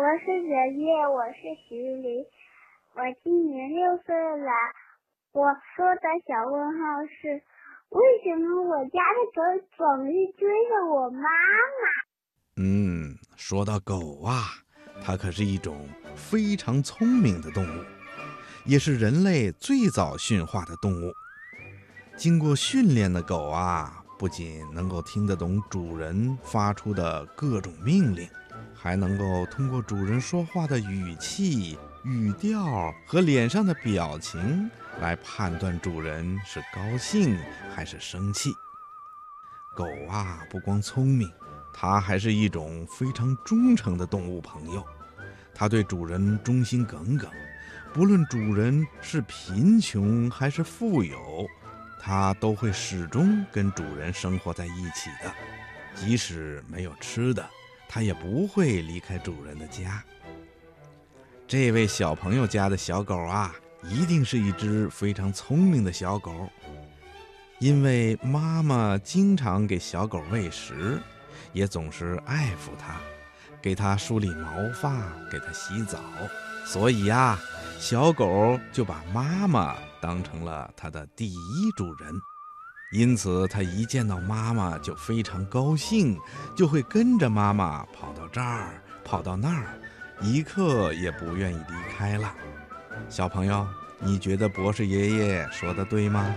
我是爷爷，我是徐林，我今年六岁了。我说的小问号是：为什么我家的狗总是追着我妈妈？嗯，说到狗啊，它可是一种非常聪明的动物，也是人类最早驯化的动物。经过训练的狗啊，不仅能够听得懂主人发出的各种命令。还能够通过主人说话的语气、语调和脸上的表情来判断主人是高兴还是生气。狗啊，不光聪明，它还是一种非常忠诚的动物朋友。它对主人忠心耿耿，不论主人是贫穷还是富有，它都会始终跟主人生活在一起的，即使没有吃的。它也不会离开主人的家。这位小朋友家的小狗啊，一定是一只非常聪明的小狗，因为妈妈经常给小狗喂食，也总是爱抚它，给它梳理毛发，给它洗澡，所以呀，小狗就把妈妈当成了它的第一主人。因此，他一见到妈妈就非常高兴，就会跟着妈妈跑到这儿，跑到那儿，一刻也不愿意离开了。小朋友，你觉得博士爷爷说的对吗？